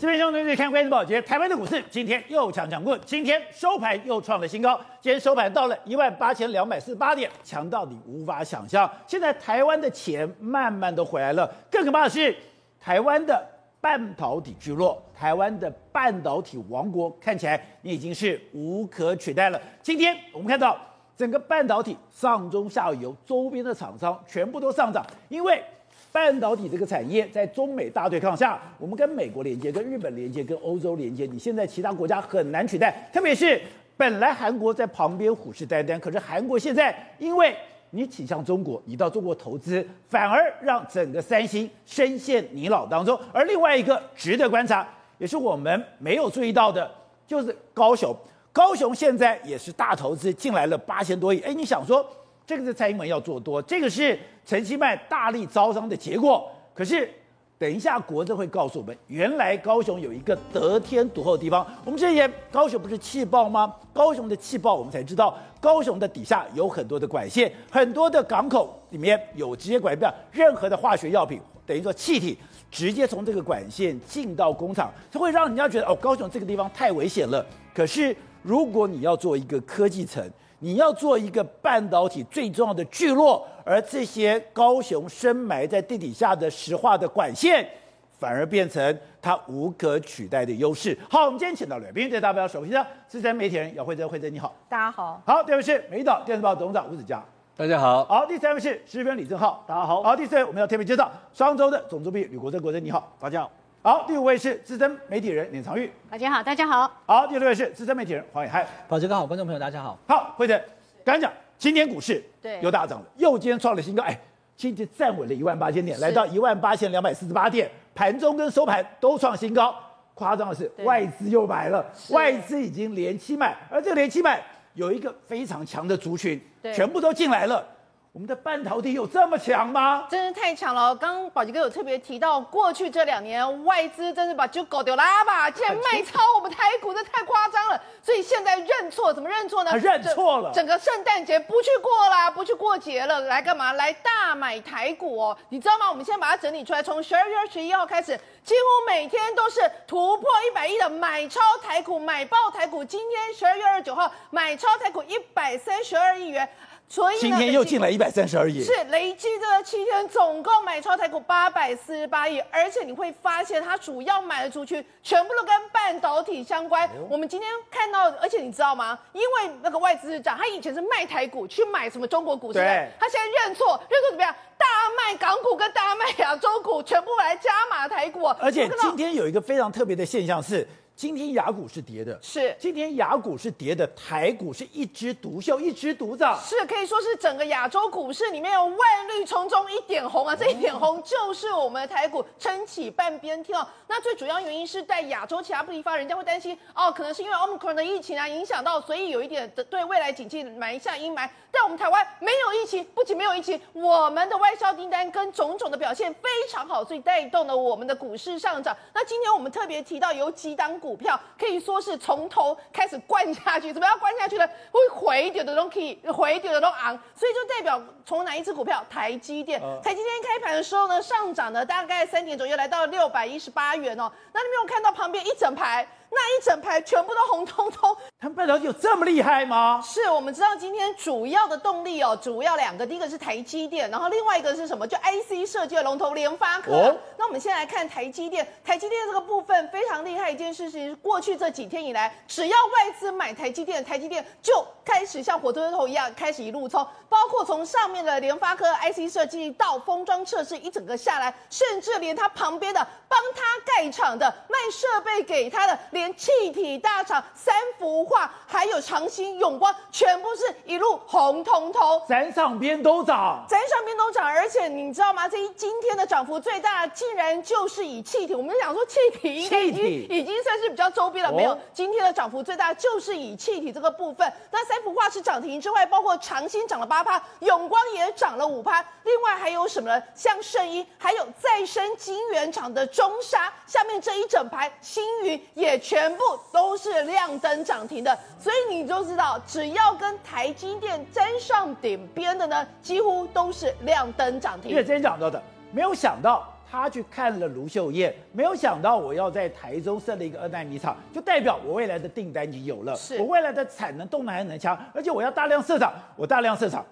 这边兄弟们看关键报捷，台湾的股市今天又强强棍，今天收盘又创了新高，今天收盘到了一万八千两百四十八点，强到你无法想象。现在台湾的钱慢慢的回来了，更可怕的是，台湾的半导体聚落，台湾的半导体王国，看起来你已经是无可取代了。今天我们看到整个半导体上中下游周边的厂商全部都上涨，因为。半导体这个产业在中美大对抗下，我们跟美国连接、跟日本连接、跟欧洲连接，你现在其他国家很难取代。特别是本来韩国在旁边虎视眈眈，可是韩国现在因为你倾向中国，你到中国投资，反而让整个三星深陷泥沼当中。而另外一个值得观察，也是我们没有注意到的，就是高雄。高雄现在也是大投资进来了八千多亿。哎，你想说？这个是蔡英文要做多，这个是陈其迈大力招商的结果。可是，等一下国政会告诉我们，原来高雄有一个得天独厚的地方。我们之前高雄不是气爆吗？高雄的气爆，我们才知道高雄的底下有很多的管线，很多的港口里面有直接管线，任何的化学药品，等于说气体直接从这个管线进到工厂，它会让人家觉得哦，高雄这个地方太危险了。可是，如果你要做一个科技城，你要做一个半导体最重要的聚落，而这些高雄深埋在地底下的石化的管线，反而变成它无可取代的优势。好，我们今天请到了来宾，代表首席的资深媒体人姚惠珍，惠珍你好，大家好。好，第二位是美丽岛电视报董事长吴子嘉，大家好。好，第三位是时评李正浩，大家好。好，第四位我们要特别介绍双周的总主笔吕国珍，国珍你好，大家好。好，第五位是资深媒体人连长玉，大家好，大家好。好，第六位是资深媒体人黄暐瀚，宝杰哥好，观众朋友大家好。好，慧珍，刚才讲今天股市对又大涨了，又今天创了新高，哎，今天站稳了一万八千点，来到一万八千两百四十八点，盘中跟收盘都创新高。夸张的是外资又买了，外资已经连七买，而这个连七买有一个非常强的族群，全部都进来了。我们的半导体有这么强吗？真是太强了！刚刚宝杰哥有特别提到，过去这两年外资真是把就狗丢拉吧，竟然卖超我们台股，这太夸张了。所以现在认错，怎么认错呢？认错了。整个圣诞节不去过啦，不去过节了，来干嘛？来大买台股哦！你知道吗？我们现在把它整理出来，从十二月二十一号开始，几乎每天都是突破一百亿的买超台股，买爆台股。今天十二月二十九号买超台股一百三十二亿元。所以今天又进来一百三十二亿，是累计这七天总共买超台股八百四十八亿，而且你会发现它主要买的族群全部都跟半导体相关。哦、我们今天看到，而且你知道吗？因为那个外资是涨，他以前是卖台股去买什么中国股，对，他现在认错，认错怎么样？大卖港股跟大卖亚洲股，全部来加码台股。而且今天有一个非常特别的现象是。今天雅股是跌的，是今天雅股是跌的，台股是一枝独秀，一枝独涨，是可以说是整个亚洲股市里面有万绿丛中一点红啊！这一点红就是我们的台股撑起半边天哦。那最主要原因是在亚洲其他地方，人家会担心哦，可能是因为 Omicron 的疫情啊影响到，所以有一点的对未来景气埋下阴霾。但我们台湾没有疫情，不仅没有疫情，我们的外销订单跟种种的表现非常好，所以带动了我们的股市上涨。那今天我们特别提到有几档股。股票可以说是从头开始灌下去，怎么样灌下去呢？会回跌的都可以，回跌的都昂，所以就代表从哪一只股票？台积电，台积电开盘的时候呢，上涨了大概三点左右，来到六百一十八元哦。那你没有看到旁边一整排？那一整排全部都红彤彤，他们半导体有这么厉害吗？是我们知道今天主要的动力哦，主要两个，第一个是台积电，然后另外一个是什么？就 IC 设计的龙头联发科。哦、那我们先来看台积电，台积电这个部分非常厉害一件事情，过去这几天以来，只要外资买台积电，台积电就开始像火车头一样开始一路冲，包括从上面的联发科 IC 设计到封装测试一整个下来，甚至连他旁边的帮他盖厂的卖设备给他的。连气体大厂三幅画，还有长兴、永光，全部是一路红彤彤，三上边都涨，三上边都涨，而且你知道吗？这一今天的涨幅最大，竟然就是以气体。我们想说气体应该已经体已经算是比较周边了，没有，今天的涨幅最大就是以气体这个部分。那三幅画是涨停之外，包括长兴涨了八趴，永光也涨了五趴，另外还有什么呢？像圣一，还有再生晶圆厂的中沙，下面这一整排星云也。全部都是亮灯涨停的，所以你就知道，只要跟台积电沾上顶边的呢，几乎都是亮灯涨停。因为今天讲到的，没有想到他去看了卢秀燕，没有想到我要在台中设了一个二代米厂，就代表我未来的订单已经有了，是我未来的产能动能还能强，而且我要大量设厂，我大量设厂，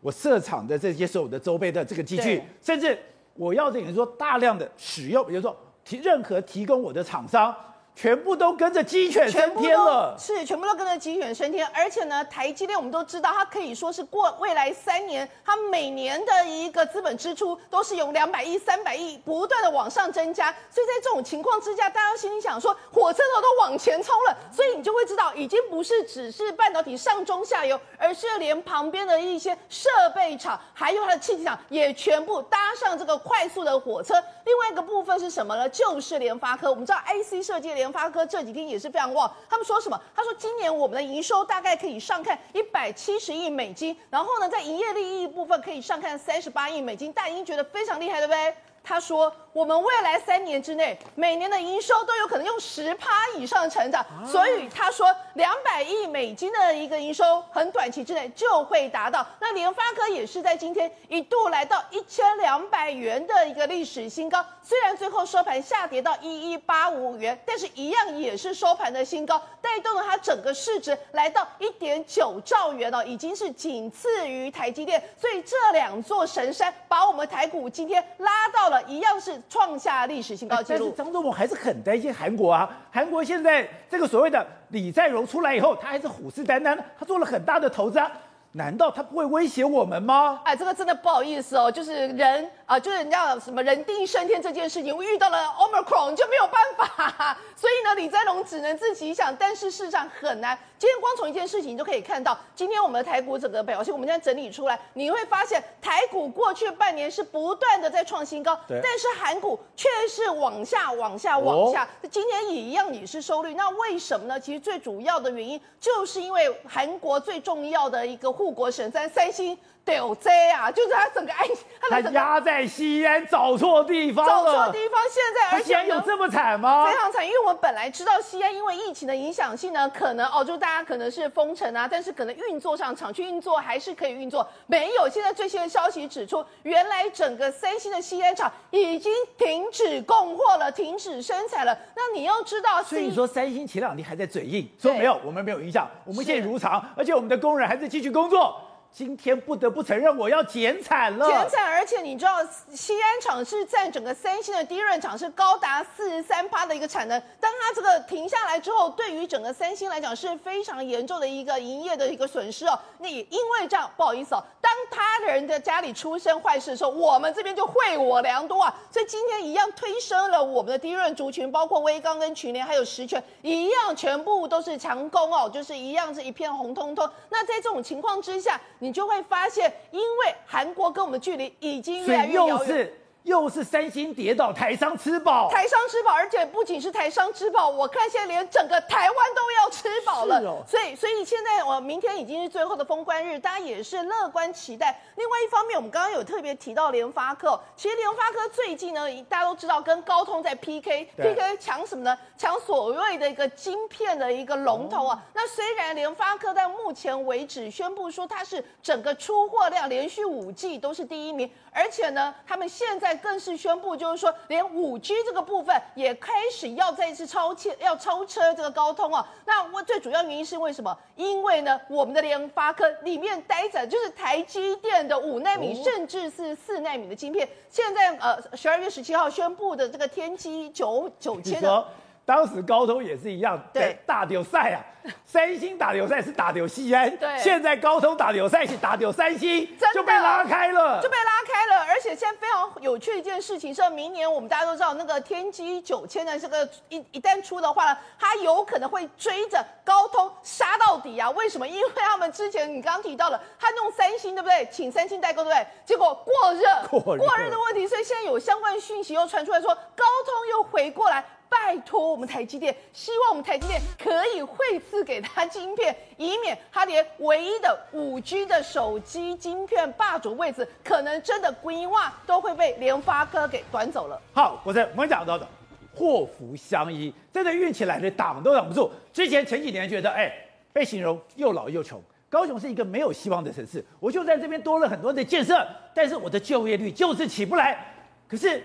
我设厂的这些所有的周边的这个机具，甚至我要等于说大量的使用，比如说提任何提供我的厂商。全部都跟着鸡犬升天了，是全部都跟着鸡犬升天，而且呢，台积电我们都知道，它可以说是过未来三年，它每年的一个资本支出都是用两百亿、三百亿不断的往上增加，所以在这种情况之下，大家心里想说，火车头都往前冲了，所以你就会知道，已经不是只是半导体上中下游，而是连旁边的一些设备厂，还有它的气体厂也全部搭上这个快速的火车。另外一个部分是什么呢？就是联发科，我们知道 A C 设计联。发科这几天也是非常旺，他们说什么？他说今年我们的营收大概可以上看一百七十亿美金，然后呢，在营业利益部分可以上看三十八亿美金，大家已经觉得非常厉害，对不对？他说。我们未来三年之内，每年的营收都有可能用十趴以上成长，所以他说两百亿美金的一个营收，很短期之内就会达到。那联发科也是在今天一度来到一千两百元的一个历史新高，虽然最后收盘下跌到一一八五元，但是一样也是收盘的新高，带动了它整个市值来到一点九兆元哦，已经是仅次于台积电。所以这两座神山把我们台股今天拉到了一样是。创下历史新高纪录，但是张忠谋还是很担心韩国啊。韩国现在这个所谓的李在镕出来以后，他还是虎视眈眈，他做了很大的投资啊。难道他不会威胁我们吗？哎，这个真的不好意思哦，就是人啊，就是人家什么人定胜天这件事情，我遇到了 Omicron 就没有办法，所以呢，李在龙只能自己想，但是事实上很难。今天光从一件事情你就可以看到，今天我们的台股整个表现，我们现在整理出来，你会发现台股过去半年是不断的在创新高，但是韩股却是往下、往下、往下。哦、今天也一样也是收率，那为什么呢？其实最主要的原因就是因为韩国最重要的一个护国神山三星。对哦，这啊，就是他整个爱，他压在西安找错地方了，找错地方。现在而且有这么惨吗？非常惨，因为我们本来知道西安因为疫情的影响性呢，可能哦，就大家可能是封城啊，但是可能运作上厂区运作还是可以运作。没有，现在最新的消息指出，原来整个三星的西安厂已经停止供货了，停止生产了。那你要知道，所以你说三星前两天还在嘴硬，说没有，我们没有影响，我们现在如常，而且我们的工人还在继续工作。今天不得不承认，我要减产了。减产，而且你知道，西安厂是占整个三星的 DRAM 厂是高达四十三趴的一个产能。当它这个停下来之后，对于整个三星来讲是非常严重的一个营业的一个损失哦。那也因为这样，不好意思哦，当他人的家里出生坏事的时候，我们这边就惠我良多啊。所以今天一样推升了我们的 DRAM 族群，包括威刚跟群联还有实权，一样全部都是强攻哦，就是一样是一片红彤彤。那在这种情况之下，你就会发现，因为韩国跟我们的距离已经越来越遥远。又是三星跌倒，台商吃饱，台商吃饱，而且不仅是台商吃饱，我看现在连整个台湾都要吃饱了。哦、所以，所以现在我明天已经是最后的封关日，大家也是乐观期待。另外一方面，我们刚刚有特别提到联发科，其实联发科最近呢，大家都知道跟高通在 PK，PK 抢什么呢？抢所谓的一个晶片的一个龙头啊。哦、那虽然联发科在目前为止宣布说它是整个出货量连续五季都是第一名，而且呢，他们现在更是宣布，就是说，连五 G 这个部分也开始要再一次超切，要超车这个高通啊。那我最主要原因是为什么？因为呢，我们的联发科里面待着就是台积电的五纳米，甚至是四纳米的晶片。现在呃，十二月十七号宣布的这个天玑九九千的。当时高通也是一样，对，大丢赛啊，三星打丢赛是打丢西安，对，现在高通打丢赛是打丢三星，真的就被拉开了，就被拉开了。而且现在非常有趣的一件事情是，明年我们大家都知道，那个天玑九千的这个一一旦出的话呢，它有可能会追着高通杀到底啊。为什么？因为他们之前你刚刚提到了，他弄三星对不对？请三星代购对不对？结果过热，过热，过热的问题，所以现在有相关讯息又传出来说，高通又回过来。拜托我们台积电，希望我们台积电可以会赐给他晶片，以免他连唯一的五 G 的手机晶片霸主位置，可能真的规划都会被联发科给端走了。好，我在我们讲到的祸福相依，真的运气来了，挡都挡不住。之前前几年觉得，哎，被形容又老又穷，高雄是一个没有希望的城市，我就在这边多了很多的建设，但是我的就业率就是起不来。可是。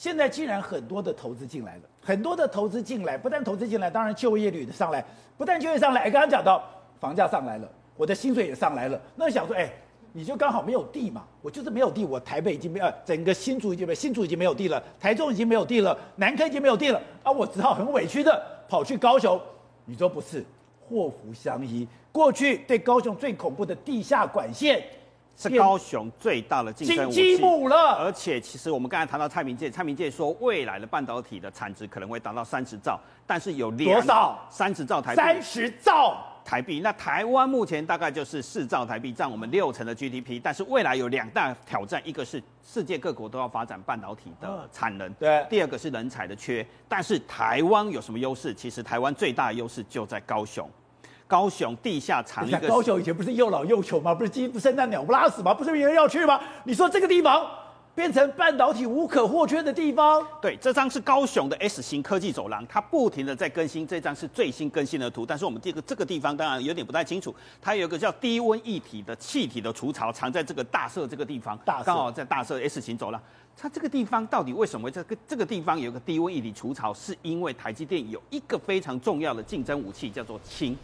现在竟然很多的投资进来了，很多的投资进来，不但投资进来，当然就业率的上来，不但就业上来，刚刚讲到房价上来了，我的薪水也上来了，那想说，哎，你就刚好没有地嘛，我就是没有地，我台北已经没有，整个新竹已经没有，新竹已经没有地了，台中已经没有地了，南科已经没有地了，啊，我只好很委屈的跑去高雄，你说不是，祸福相依，过去对高雄最恐怖的地下管线。是高雄最大的竞争武器，了。而且，其实我们刚才谈到蔡明介，蔡明介说未来的半导体的产值可能会达到三十兆，但是有多少？三十兆台币。三十兆台币。那台湾目前大概就是四兆台币，占我们六成的 GDP。但是未来有两大挑战，一个是世界各国都要发展半导体的产能，对。第二个是人才的缺。但是台湾有什么优势？其实台湾最大的优势就在高雄。高雄地下藏一个，高雄以前不是又老又穷吗？不是鸡不生蛋，鸟不拉屎吗？不是没人要去吗？你说这个地方变成半导体无可或缺的地方？对，这张是高雄的 S 型科技走廊，它不停的在更新。这张是最新更新的图，但是我们这个这个地方当然有点不太清楚。它有一个叫低温一体的气体的除槽，藏在这个大社这个地方，大社刚好在大社 S 型走廊。它这个地方到底为什么会这个这个地方有个低温一体除槽？是因为台积电有一个非常重要的竞争武器，叫做氢。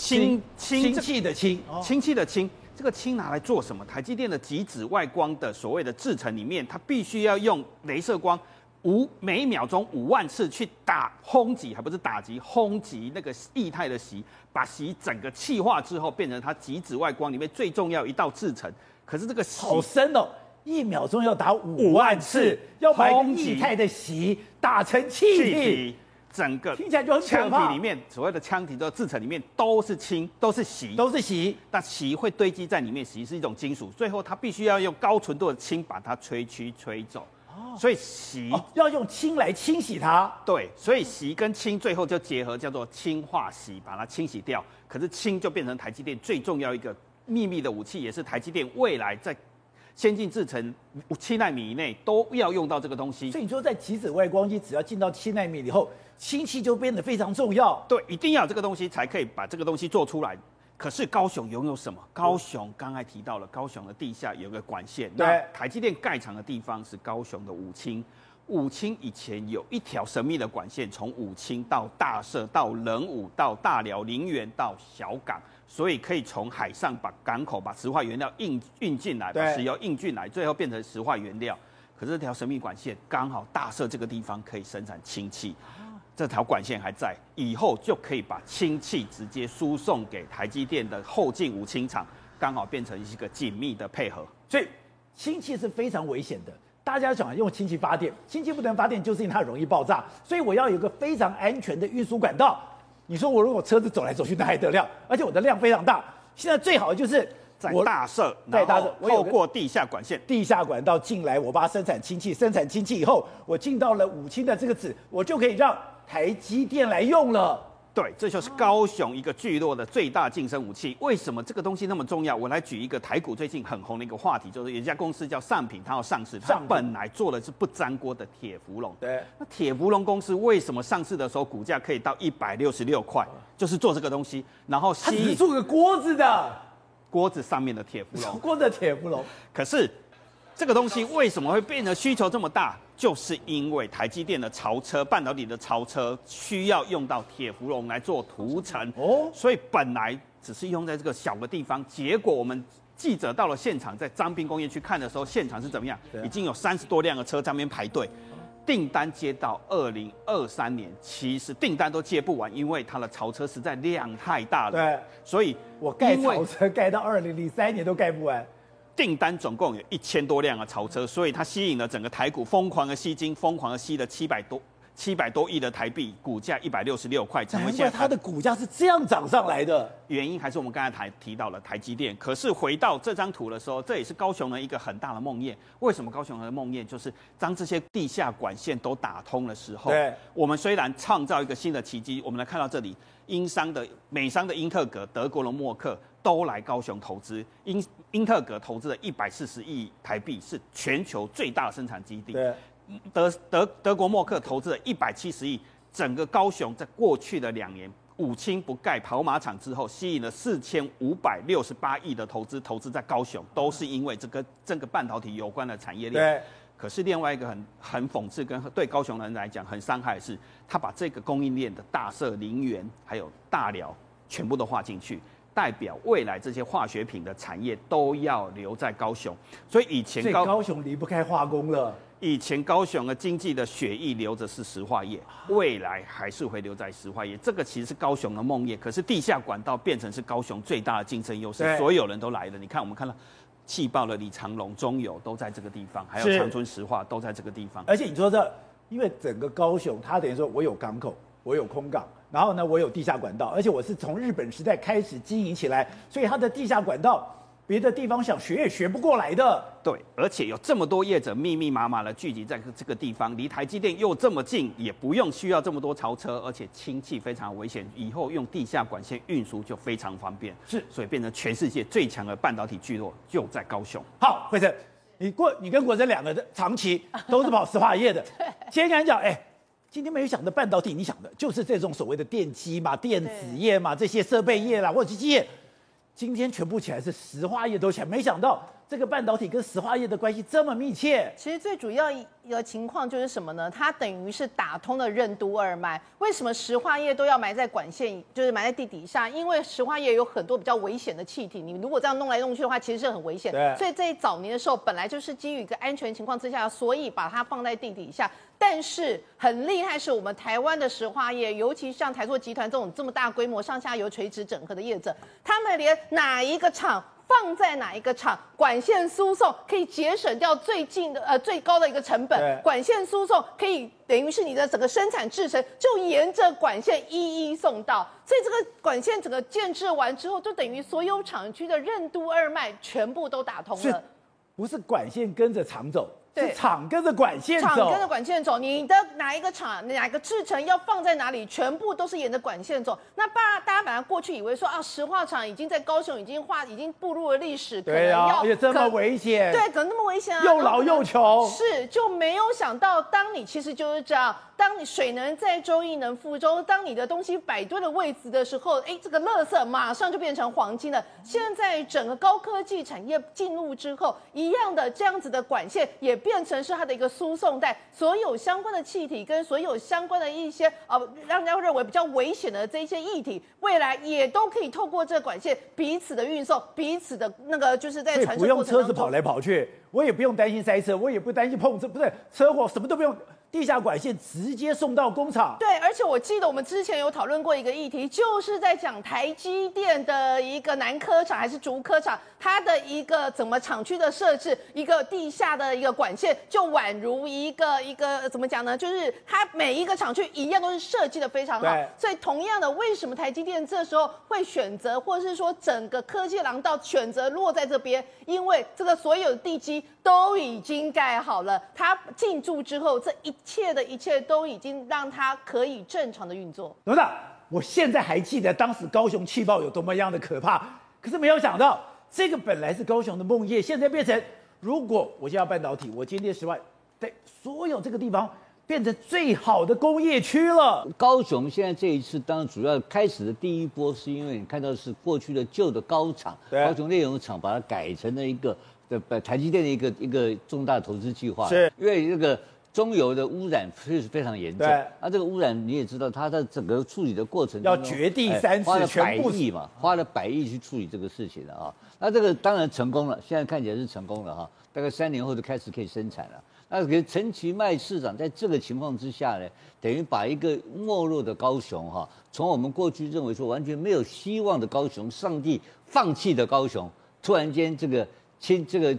氢氢气的氢，氢气的氢，这个氢拿来做什么？台积电的极紫外光的所谓的制程里面，它必须要用镭射光五每秒钟五万次去打轰击，还不是打击，轰击那个液态的锡，把锡整个气化之后，变成它极紫外光里面最重要一道制程。可是这个好深哦，一秒钟要打五万次，要把液态的锡打成气体。整个听起来就很可怕。枪体里面所谓的腔体的制成里面都是氢，都是锡，都是锡。那锡会堆积在里面，锡是一种金属，最后它必须要用高纯度的氢把它吹去吹走。哦，所以锡、哦、要用氢来清洗它。对，所以锡跟氢最后就结合，叫做氢化锡，把它清洗掉。可是氢就变成台积电最重要一个秘密的武器，也是台积电未来在先进制程七纳米以内都要用到这个东西。所以你说在极紫外光机只要进到七纳米以后。氢气就变得非常重要，对，一定要这个东西才可以把这个东西做出来。可是高雄拥有什么？高雄刚才提到了，高雄的地下有个管线。对，台积电盖厂的地方是高雄的武清。武清以前有一条神秘的管线，从武清到大社，到仁武，到大寮、林园，到小港，所以可以从海上把港口把石化原料运运进来，把石油运进来，最后变成石化原料。可是这条神秘管线刚好大社这个地方可以生产氢气。这条管线还在，以后就可以把氢气直接输送给台积电的后进五氢厂，刚好变成一个紧密的配合。所以氢气是非常危险的，大家想用氢气发电，氢气不能发电，就是因为它容易爆炸。所以我要有一个非常安全的运输管道。你说我如果车子走来走去，那还得了？而且我的量非常大。现在最好的就是在大社，在大社，透过地下管线、地下管道进来，我把它生产氢气，生产氢气以后，我进到了五氢的这个子，我就可以让。台积电来用了，对，这就是高雄一个聚落的最大竞争武器。为什么这个东西那么重要？我来举一个台股最近很红的一个话题，就是有一家公司叫上品，它要上市，它本来做的是不粘锅的铁氟龙。对，那铁氟龙公司为什么上市的时候股价可以到一百六十六块？就是做这个东西，然后它是做个锅子的，锅子上面的铁氟龙，锅的铁氟龙。可是这个东西为什么会变得需求这么大？就是因为台积电的槽车，半导体的槽车需要用到铁氟龙来做涂层哦，所以本来只是用在这个小的地方，结果我们记者到了现场，在张滨工业区看的时候，现场是怎么样？已经有三十多辆的车在那边排队，订单接到二零二三年，其实订单都接不完，因为它的槽车实在量太大了。对，所以我盖槽车盖到二零零三年都盖不完。订单总共有一千多辆的槽车，所以它吸引了整个台股疯狂的吸金，疯狂的吸了七百多七百多亿的台币，股价一百六十六块。难怪它的股价是这样涨上来的，原因还是我们刚才台提到了台积电。可是回到这张图的时候，这也是高雄的一个很大的梦魇。为什么高雄的梦魇？就是当这些地下管线都打通的时候，对，我们虽然创造一个新的奇迹，我们来看到这里，英商的美商的英特格，德国的默克。都来高雄投资，英英特格投资了一百四十亿台币，是全球最大的生产基地。对，德德德国默克投资了一百七十亿，整个高雄在过去的两年，五清不盖跑马场之后，吸引了四千五百六十八亿的投资，投资在高雄，都是因为这个这个半导体有关的产业链。对。可是另外一个很很讽刺跟对高雄人来讲很伤害的是，他把这个供应链的大社、林园还有大寮全部都划进去，代表未来这些化学品的产业都要留在高雄。所以以前高高雄离不开化工了。以前高雄的经济的血液流着是石化业，未来还是会留在石化业。这个其实是高雄的梦魇，可是地下管道变成是高雄最大的竞争优势，所有人都来了。你看，我们看到气爆了李长龙、中油都在这个地方，还有长春石化都在这个地方。而且你说这，因为整个高雄，它等于说我有港口，我有空港，然后呢，我有地下管道，而且我是从日本时代开始经营起来，所以它的地下管道。别的地方想学也学不过来的。对，而且有这么多业者密密麻麻的聚集在这个地方，离台积电又这么近，也不用需要这么多槽车，而且氢气非常危险，以后用地下管线运输就非常方便。是，所以变成全世界最强的半导体聚落就在高雄。好，惠贞，你过你跟国珍两个的长期都是跑石化业的，今天跟你讲，哎，今天没有想的半导体，你想的就是这种所谓的电机嘛、电子业嘛、这些设备业啦或者机械业。今天全部起来是石化业都起来，没想到这个半导体跟石化业的关系这么密切。其实最主要一个情况就是什么呢？它等于是打通了任督二脉。为什么石化业都要埋在管线，就是埋在地底下？因为石化业有很多比较危险的气体，你如果这样弄来弄去的话，其实是很危险。对。所以在早年的时候，本来就是基于一个安全情况之下，所以把它放在地底下。但是很厉害，是我们台湾的石化业，尤其像台塑集团这种这么大规模、上下游垂直整合的业者，他们连哪一个厂放在哪一个厂，管线输送可以节省掉最近的呃最高的一个成本，管线输送可以等于是你的整个生产制程就沿着管线一一送到，所以这个管线整个建置完之后，就等于所有厂区的任督二脉全部都打通了，不是管线跟着厂走。对，厂跟着管线走，厂跟着管线走，你的哪一个厂，哪个制程要放在哪里，全部都是沿着管线走。那大大家本来过去以为说啊，石化厂已经在高雄已经化，已经步入了历史，对啊，而且这么危险，对，可能那么危险啊，又老又穷，是就没有想到，当你其实就是这样。当你水能载舟，亦能覆舟。当你的东西摆对了位置的时候，哎，这个垃圾马上就变成黄金了。现在整个高科技产业进入之后，一样的这样子的管线也变成是它的一个输送带，所有相关的气体跟所有相关的一些呃，让人家认为比较危险的这一些液体，未来也都可以透过这个管线彼此的运送，彼此的那个就是在传输不用车子跑来跑去，我也不用担心塞车，我也不担心碰车，不是，车祸什么都不用。地下管线直接送到工厂。对，而且我记得我们之前有讨论过一个议题，就是在讲台积电的一个南科厂还是竹科厂，它的一个怎么厂区的设置，一个地下的一个管线，就宛如一个一个怎么讲呢？就是它每一个厂区一样都是设计的非常好。所以同样的，为什么台积电这时候会选择，或者是说整个科技廊道选择落在这边？因为这个所有的地基都已经盖好了，他进驻之后，这一切的一切都已经让他可以正常的运作。董事长，我现在还记得当时高雄气爆有多么样的可怕，可是没有想到这个本来是高雄的梦魇，现在变成如果我现在要半导体，我今天十万，对所有这个地方变成最好的工业区了。高雄现在这一次当然主要开始的第一波，是因为你看到是过去的旧的高厂，高雄炼油厂把它改成了一个的台积电的一个一个重大投资计划，是因为这个。中油的污染确实非常严重，对，啊，这个污染你也知道，它在整个处理的过程中要掘地三次，花了百亿嘛，花了百亿去处理这个事情了啊。那这个当然成功了，现在看起来是成功了哈，大概三年后就开始可以生产了。那给陈其迈市长在这个情况之下呢，等于把一个没落的高雄哈，从我们过去认为说完全没有希望的高雄，上帝放弃的高雄，突然间这个亲这个。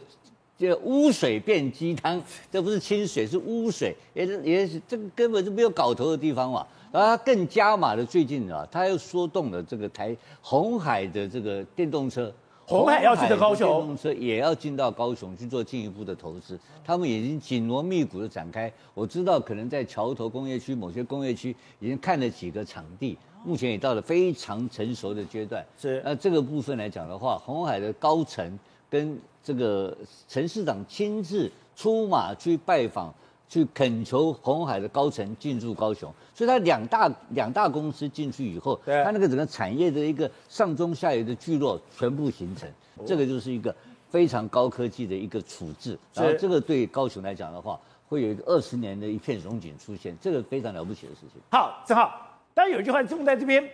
这污水变鸡汤，这不是清水，是污水，也是也是这个根本就没有搞头的地方嘛。然后他更加码的，最近啊，他又说动了这个台红海的这个电动车，红海要进到高雄，电动车也要进到高雄去做进一步的投资。他们已经紧锣密鼓的展开。我知道可能在桥头工业区某些工业区已经看了几个场地，目前也到了非常成熟的阶段。是那这个部分来讲的话，红海的高层跟。这个陈市长亲自出马去拜访，去恳求红海的高层进驻高雄，所以他两大两大公司进去以后，他那个整个产业的一个上中下游的聚落全部形成，这个就是一个非常高科技的一个处置，然后这个对高雄来讲的话，会有一个二十年的一片荣景出现，这个非常了不起的事情。好，正好，当然有一句话用在这边，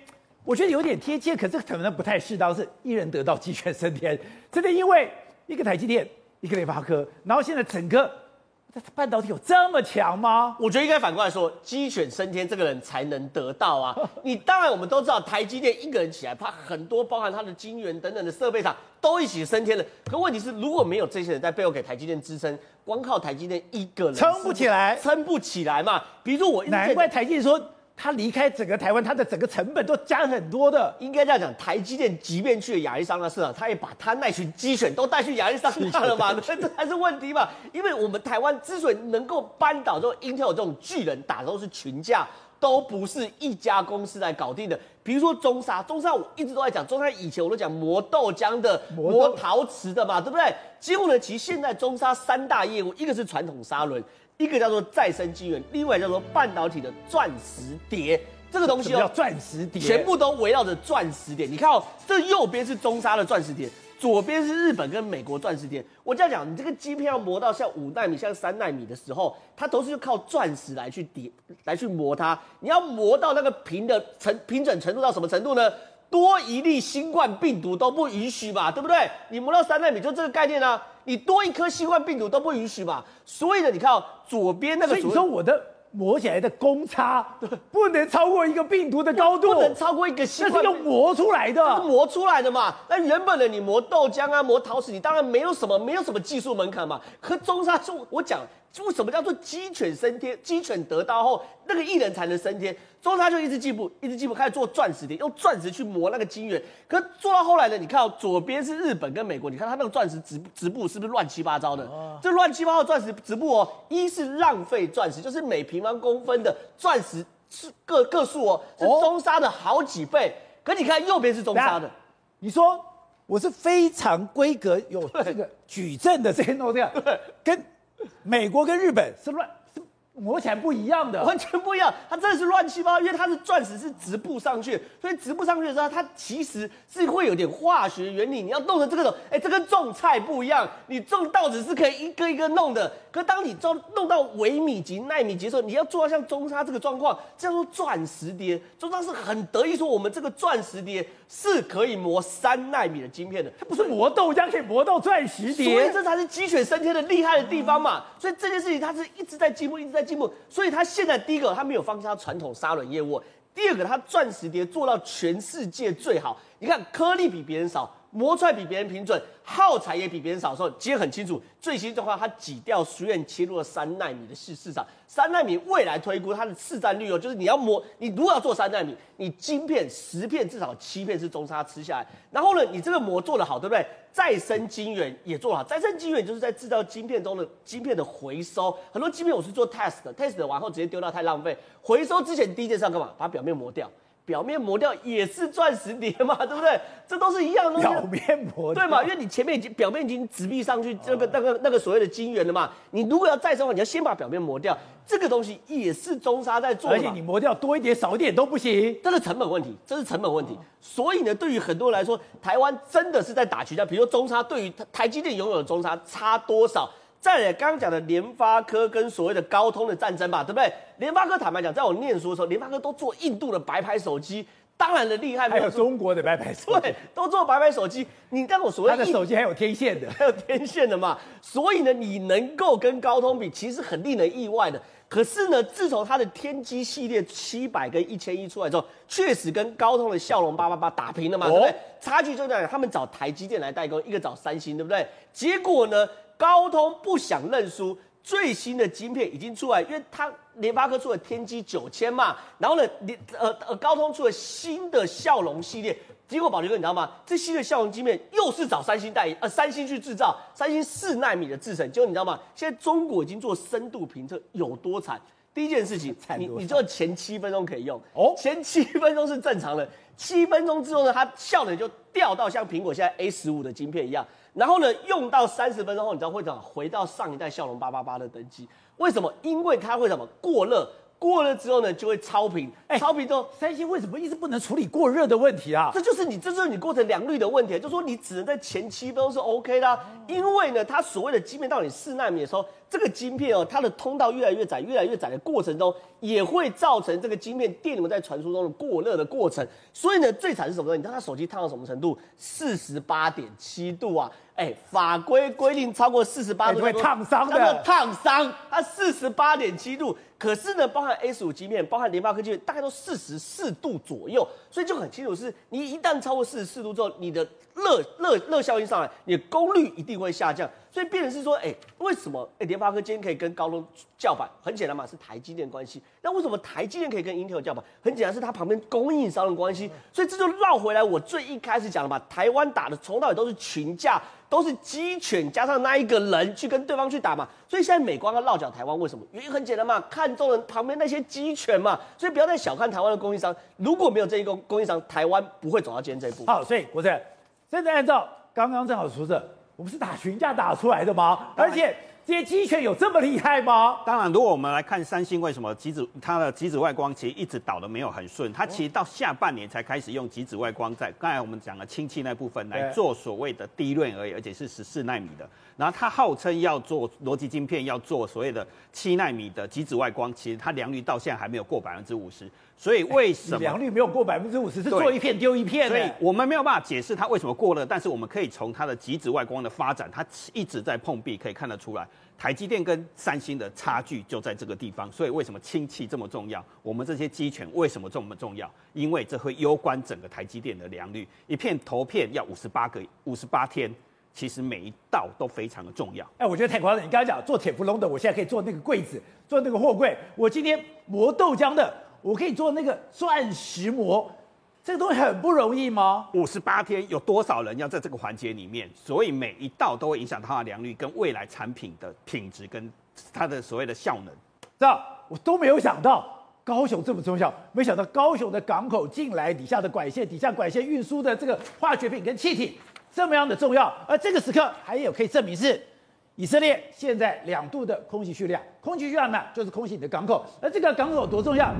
我觉得有点贴切，可是可能不太适当，是一人得道鸡犬升天，真的因为一个台积电，一个联发科，然后现在整个。半导体有这么强吗？我觉得应该反过来说，鸡犬升天这个人才能得到啊！你当然我们都知道，台积电一个人起来，他很多包含他的晶圆等等的设备厂都一起升天了。可问题是，如果没有这些人在背后给台积电支撑，光靠台积电一个人撑不起来，撑不起来嘛。比如说我，难怪台积电说。他离开整个台湾，他的整个成本都加很多的。应该这样讲，台积电即便去了亚利桑那市场，他也把他那群鸡犬都带去亚利桑那了嘛？这才是问题嘛。因为我们台湾之所以能够扳倒这种 Intel 这种巨人，打都是群架，都不是一家公司来搞定的。比如说中沙，中沙我一直都在讲，中沙以前我都讲磨豆浆的、磨陶瓷的嘛，对不对？结果呢，其实现在中沙三大业务，一个是传统砂轮。一个叫做再生晶圆，另外叫做半导体的钻石碟，这个东西哦，叫钻石碟，全部都围绕着钻石碟。你看哦，这右边是中沙的钻石碟，左边是日本跟美国钻石店。我这样讲，你这个晶片要磨到像五纳米、像三纳米的时候，它都是靠钻石来去叠、来去磨它。你要磨到那个平的成平整程度到什么程度呢？多一粒新冠病毒都不允许吧，对不对？你磨到三纳米就这个概念啊。你多一颗新冠病毒都不允许嘛？所以呢，你看哦，左边那个，所以你说我的磨起来的公差，不能超过一个病毒的高度，不能超过一个新冠，那是用磨出来的，是磨出来的嘛？那原本的你磨豆浆啊，磨陶瓷，你当然没有什么，没有什么技术门槛嘛。可中沙就我讲。为什么叫做鸡犬升天？鸡犬得道后，那个艺人才能升天。中他就一直进步，一直进步，开始做钻石碟，用钻石去磨那个晶圆。可做到后来呢？你看哦，左边是日本跟美国，你看它那个钻石直直布是不是乱七八糟的？哦、这乱七八糟的钻石直布哦，一是浪费钻石，就是每平方公分的钻石是个个数哦，是中沙的好几倍。哦、可你看右边是中沙的，你说我是非常规格有这个矩阵的这些东西，对，跟。美国跟日本是乱是磨起来不一样的，完全不一样。它真的是乱七八糟，因为它是钻石是直布上去，所以直布上去的时候，它其实是会有点化学原理。你要弄成这个种，哎，这跟种菜不一样。你种稻子是可以一个一个弄的，可当你种弄到微米级、纳米级的时候，你要做到像中沙这个状况，叫做钻石碟。中沙是很得意说，我们这个钻石碟是可以磨三纳米的晶片的，它不是磨豆浆可以磨到钻石碟，所以这才是鸡犬升天的厉害的地方嘛。所以这件事情它是一直在进步，一直在进步。所以他现在第一个，他没有放弃他传统砂轮业务；第二个，他钻石碟做到全世界最好。你看颗粒比别人少。磨出来比别人平准，耗材也比别人少的时候，其实很清楚。最新状况，它挤掉书院切入了三奈米的市市场。三奈米未来推估它的市占率哦，就是你要磨，你如果要做三奈米，你晶片十片至少七片是中砂吃下来。然后呢，你这个磨做得好，对不对？再生晶圆也做好。再生晶圆就是在制造晶片中的晶片的回收。很多晶片我是做 test 的，test 完后直接丢掉太浪费。回收之前第一件事要干嘛？把表面磨掉。表面磨掉也是钻石碟嘛，对不对？这都是一样的东西。表面磨掉，对嘛？因为你前面已经表面已经直壁上去，这个那个那个所谓的晶圆了嘛。你如果要再生的话，你要先把表面磨掉。这个东西也是中沙在做的。而且你磨掉多一点少一点都不行，这是成本问题，这是成本问题。所以呢，对于很多人来说，台湾真的是在打群架。比如说中沙对于台积电拥有的中沙差多少？再来，刚刚讲的联发科跟所谓的高通的战争吧，对不对？联发科坦白讲，在我念书的时候，联发科都做印度的白牌手机，当然的厉害，还有中国的白牌手机，对，都做白牌手机。你让我所谓他的手机还有天线的，还有天线的嘛？所以呢，你能够跟高通比，其实很令人意外的。可是呢，自从它的天玑系列七百跟一千一出来之后，确实跟高通的骁龙八八八打平了嘛，对不对？差距就这样，他们找台积电来代工，一个找三星，对不对？结果呢？高通不想认输，最新的晶片已经出来，因为它联发科出了天玑九千嘛，然后呢，联呃呃高通出了新的骁龙系列，结果宝杰哥你知道吗？这新的骁龙晶片又是找三星代言呃三星去制造，三星四纳米的制程，结果你知道吗？现在中国已经做深度评测有多惨？第一件事情，你你做前七分钟可以用哦，前七分钟是正常的，七分钟之后呢，它效能就掉到像苹果现在 A 十五的晶片一样。然后呢，用到三十分钟后，你知道会怎么回到上一代骁龙八八八的等级？为什么？因为它会什么过热？过热之后呢，就会超频。哎超频之后，三星为什么一直不能处理过热的问题啊？这就是你，这就是你过程良率的问题，就是说你只能在前七分钟是 OK 的啊，因为呢，它所谓的晶片到你四纳米的时候，这个晶片哦，它的通道越来越窄，越来越窄的过程中，也会造成这个晶片电流在传输中的过热的过程。所以呢，最惨是什么呢？你知道它手机烫到什么程度？四十八点七度啊！哎，法规规定超过四十八度会烫伤的，烫伤。它四十八点七度，可是呢，包含 A 十五晶片，包含联发科技大概都四十四度左右，所以就很清楚是，你一旦超过四十四度之后，你的热热热效应上来，你的功率一定会下降。所以变成是说，哎，为什么哎联发科今天可以跟高通叫板？很简单嘛，是台积电关系。那为什么台积电可以跟 Intel 叫板？很简单，是它旁边供应商的关系。所以这就绕回来，我最一开始讲的嘛，台湾打的从头到尾都是群架。都是鸡犬加上那一个人去跟对方去打嘛，所以现在美光要落脚台湾，为什么？原因很简单嘛，看中了旁边那些鸡犬嘛，所以不要再小看台湾的供应商，如果没有这一个供应商，台湾不会走到今天这一步。好，所以国正，现在按照刚刚正好说的，我们是打群架打出来的吗？而且。这些机犬有这么厉害吗？当然，如果我们来看三星为什么极紫它的极紫外光其实一直导的没有很顺，它其实到下半年才开始用极紫外光在刚才我们讲的氢气那部分来做所谓的低润而已，而且是十四纳米的。然后它号称要做逻辑晶片，要做所谓的七纳米的极紫外光，其实它良率到现在还没有过百分之五十。所以为什么良率没有过百分之五十？是做一片丢一片。所以我们没有办法解释它为什么过了，但是我们可以从它的极紫外光的发展，它一直在碰壁，可以看得出来。台积电跟三星的差距就在这个地方，所以为什么氢气这么重要？我们这些机权为什么这么重要？因为这会攸关整个台积电的良率。一片投片要五十八个五十八天，其实每一道都非常的重要。哎，我觉得太夸张！你刚才讲做铁氟龙的，我现在可以做那个柜子，做那个货柜。我今天磨豆浆的，我可以做那个钻石磨。这个东西很不容易吗？五十八天有多少人要在这个环节里面？所以每一道都会影响它的良率跟未来产品的品质跟它的所谓的效能。这样我都没有想到高雄这么重要，没想到高雄的港口进来底下的管线，底下管线运输的这个化学品跟气体这么样的重要。而这个时刻还有可以证明是以色列现在两度的空袭叙利亚，空袭叙利亚呢就是空袭你的港口。而这个港口有多重要？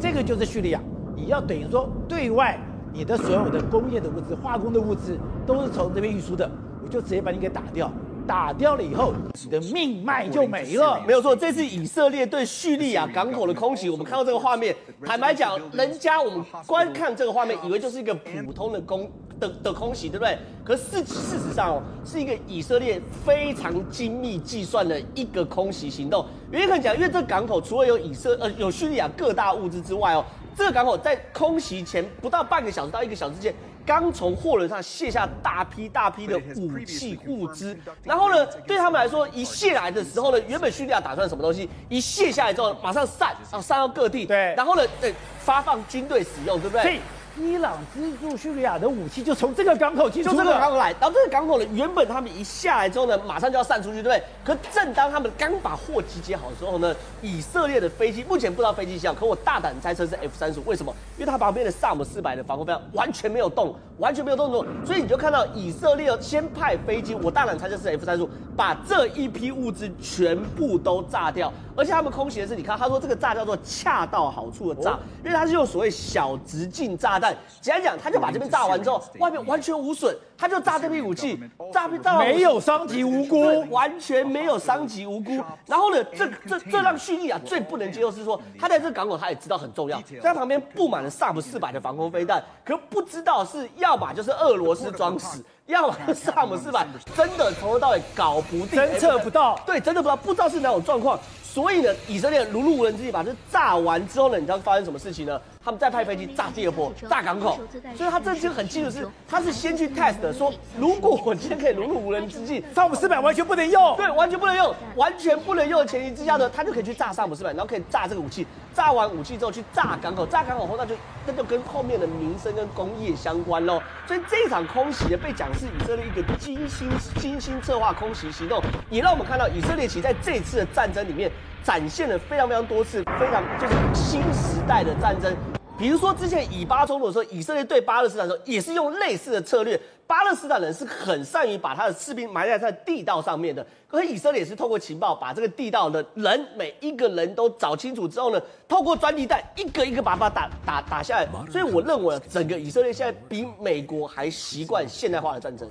这个就是叙利亚。你要等于说，对外你的所有的工业的物资、化工的物资都是从这边运输的，我就直接把你给打掉。打掉了以后，你的命脉就没了。没有错，这次以色列对叙利亚港口的空袭，我们看到这个画面，坦白讲，人家我们观看这个画面，以为就是一个普通的空的的空袭，对不对？可是事事实上哦，是一个以色列非常精密计算的一个空袭行动。原因很讲，因为这港口除了有以色呃有叙利亚各大物资之外哦。这个港口在空袭前不到半个小时到一个小时之间，刚从货轮上卸下大批大批的武器物资，然后呢，对他们来说，一卸来的时候呢，原本叙利亚打算什么东西，一卸下来之后马上散啊，散到各地，对，然后呢，对，发放军队使用，对不对？伊朗资助叙利亚的武器就从这个港口进出，就这个港口来，然后这个港口呢，原本他们一下来之后呢，马上就要散出去，对不对？可正当他们刚把货集结好的时候呢，以色列的飞机目前不知道飞机型号，可我大胆猜测是 F 三十五，为什么？因为它旁边的萨姆四百的防空飞完全没有动，完全没有动作，所以你就看到以色列先派飞机，我大胆猜测是 F 三十五，把这一批物资全部都炸掉，而且他们空袭的是，你看他说这个炸叫做恰到好处的炸，因为它是用所谓小直径炸弹。简单讲，他就把这边炸完之后，外面完全无损，他就炸这批武器，炸批炸没有伤及无辜，完全没有伤及无辜。然后呢，这这这让叙利亚最不能接受是说，他在这港口他也知道很重要，在旁边布满了萨姆四百的防空飞弹，可不知道是要么就是俄罗斯装死，要么萨姆四百真的从头到尾搞不定，侦测不到，对，真的不知道，不知道是哪种状况。所以呢，以色列如入无人之地，把这炸完之后呢，你知道发生什么事情呢？他们再派飞机炸第二波，炸港口。所以他这就很清楚是，他是先去 test 的，说如果我今天可以如入无人之境，萨姆四百完全不能用，对，完全不能用，完全不能用的前提之下呢，他就可以去炸萨姆四百，然后可以炸这个武器。炸完武器之后去炸港口，炸港口后那就那就跟后面的民生跟工业相关喽。所以这一场空袭呢，被讲是以色列一个精心精心策划空袭行动，也让我们看到以色列其实在这次的战争里面展现了非常非常多次非常就是新时代的战争。比如说之前以巴冲突的时候，以色列对巴勒斯坦的时候也是用类似的策略。巴勒斯坦人是很善于把他的士兵埋在他的地道上面的，可是以色列也是透过情报把这个地道的人每一个人都找清楚之后呢，透过钻地弹一个一个把把打打打下来。所以我认为整个以色列现在比美国还习惯现代化的战争。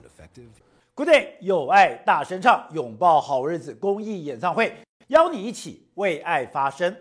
Good day，有爱大声唱，拥抱好日子公益演唱会，邀你一起为爱发声。